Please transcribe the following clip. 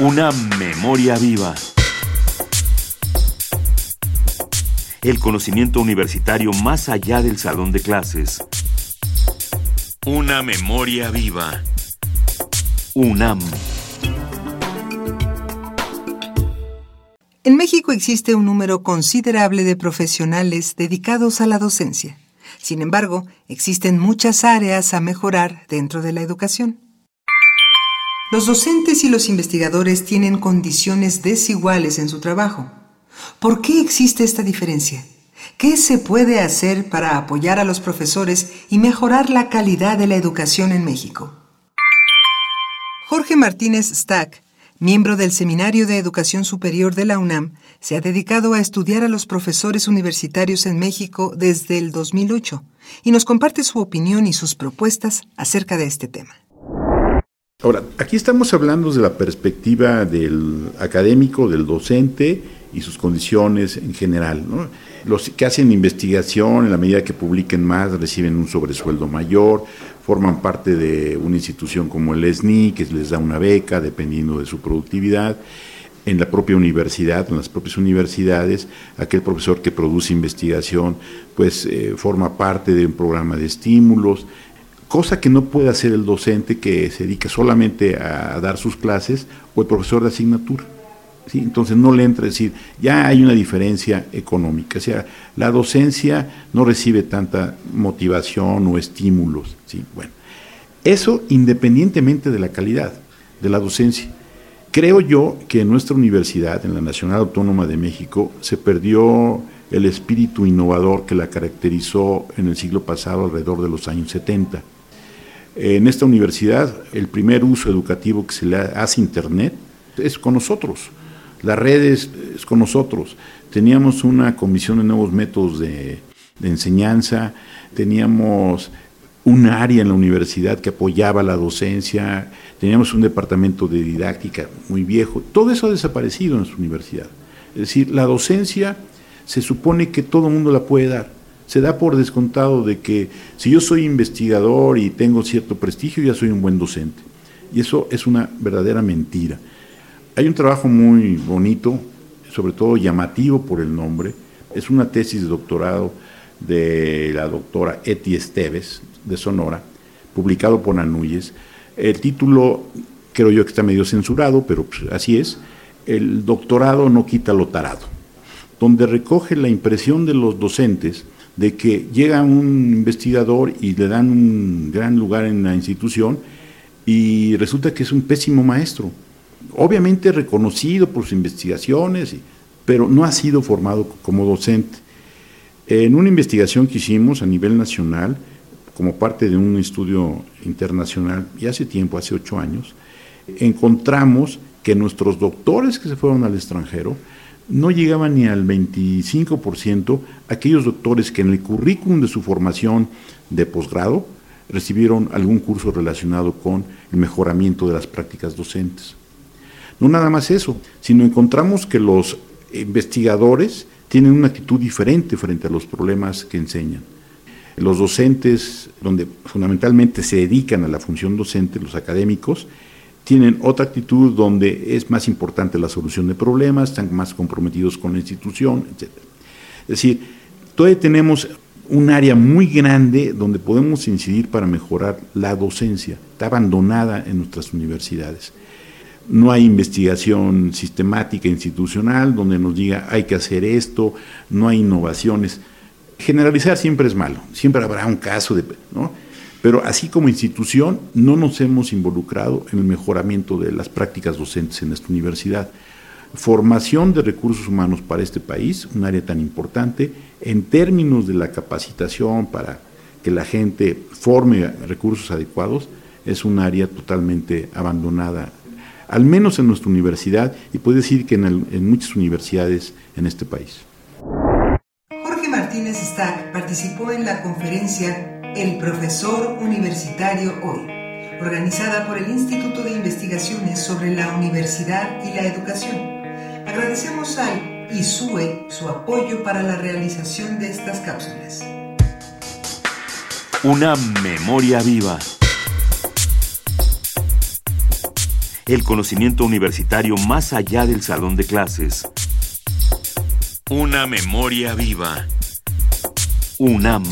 Una memoria viva. El conocimiento universitario más allá del salón de clases. Una memoria viva. UNAM. En México existe un número considerable de profesionales dedicados a la docencia. Sin embargo, existen muchas áreas a mejorar dentro de la educación. Los docentes y los investigadores tienen condiciones desiguales en su trabajo. ¿Por qué existe esta diferencia? ¿Qué se puede hacer para apoyar a los profesores y mejorar la calidad de la educación en México? Jorge Martínez Stack, miembro del Seminario de Educación Superior de la UNAM, se ha dedicado a estudiar a los profesores universitarios en México desde el 2008 y nos comparte su opinión y sus propuestas acerca de este tema. Ahora, aquí estamos hablando de la perspectiva del académico, del docente y sus condiciones en general. Los que hacen investigación, en la medida que publiquen más, reciben un sobresueldo mayor, forman parte de una institución como el ESNI, que les da una beca dependiendo de su productividad. En la propia universidad, en las propias universidades, aquel profesor que produce investigación, pues eh, forma parte de un programa de estímulos, cosa que no puede hacer el docente que se dedica solamente a dar sus clases o el profesor de asignatura. ¿sí? Entonces no le entra decir, ya hay una diferencia económica, o sea, la docencia no recibe tanta motivación o estímulos. ¿sí? Bueno, eso independientemente de la calidad de la docencia. Creo yo que en nuestra universidad, en la Nacional Autónoma de México, se perdió el espíritu innovador que la caracterizó en el siglo pasado, alrededor de los años 70. En esta universidad, el primer uso educativo que se le hace Internet es con nosotros. Las redes es con nosotros. Teníamos una comisión de nuevos métodos de, enseñanza, teníamos un área en la universidad que apoyaba la docencia, teníamos un departamento de didáctica muy viejo. Todo eso ha desaparecido en su universidad. Es decir, la docencia se supone que todo el mundo la puede dar se da por descontado de que si yo soy investigador y tengo cierto prestigio, ya soy un buen docente. Y eso es una verdadera mentira. Hay un trabajo muy bonito, sobre todo llamativo por el nombre, es una tesis de doctorado de la doctora Eti Esteves, de Sonora, publicado por Anuyes. El título creo yo que está medio censurado, pero pues, así es. El doctorado no quita lo tarado, donde recoge la impresión de los docentes de que llega un investigador y le dan un gran lugar en la institución y resulta que es un pésimo maestro. Obviamente reconocido por sus investigaciones, pero no ha sido formado como docente. En una investigación que hicimos a nivel nacional, como parte de un estudio internacional, y hace tiempo, hace ocho años, encontramos que nuestros doctores que se fueron al extranjero no llegaban ni al 25% aquellos doctores que en el currículum de su formación de posgrado recibieron algún curso relacionado con el mejoramiento de las prácticas docentes. No nada más eso, sino encontramos que los investigadores tienen una actitud diferente frente a los problemas que enseñan. Los docentes, donde fundamentalmente se dedican a la función docente, los académicos, tienen otra actitud donde es más importante la solución de problemas, están más comprometidos con la institución, etc. Es decir, todavía tenemos un área muy grande donde podemos incidir para mejorar la docencia. Está abandonada en nuestras universidades. No hay investigación sistemática institucional donde nos diga hay que hacer esto, no hay innovaciones. Generalizar siempre es malo, siempre habrá un caso de... ¿no? Pero así como institución no nos hemos involucrado en el mejoramiento de las prácticas docentes en esta universidad. Formación de recursos humanos para este país, un área tan importante, en términos de la capacitación para que la gente forme recursos adecuados, es un área totalmente abandonada, al menos en nuestra universidad y puede decir que en, en muchas universidades en este país. Jorge Martínez Stack participó en la conferencia el profesor universitario hoy, organizada por el Instituto de Investigaciones sobre la Universidad y la Educación. Agradecemos al ISUE su apoyo para la realización de estas cápsulas. Una memoria viva. el conocimiento universitario más allá del salón de clases. Una memoria viva. UNAM.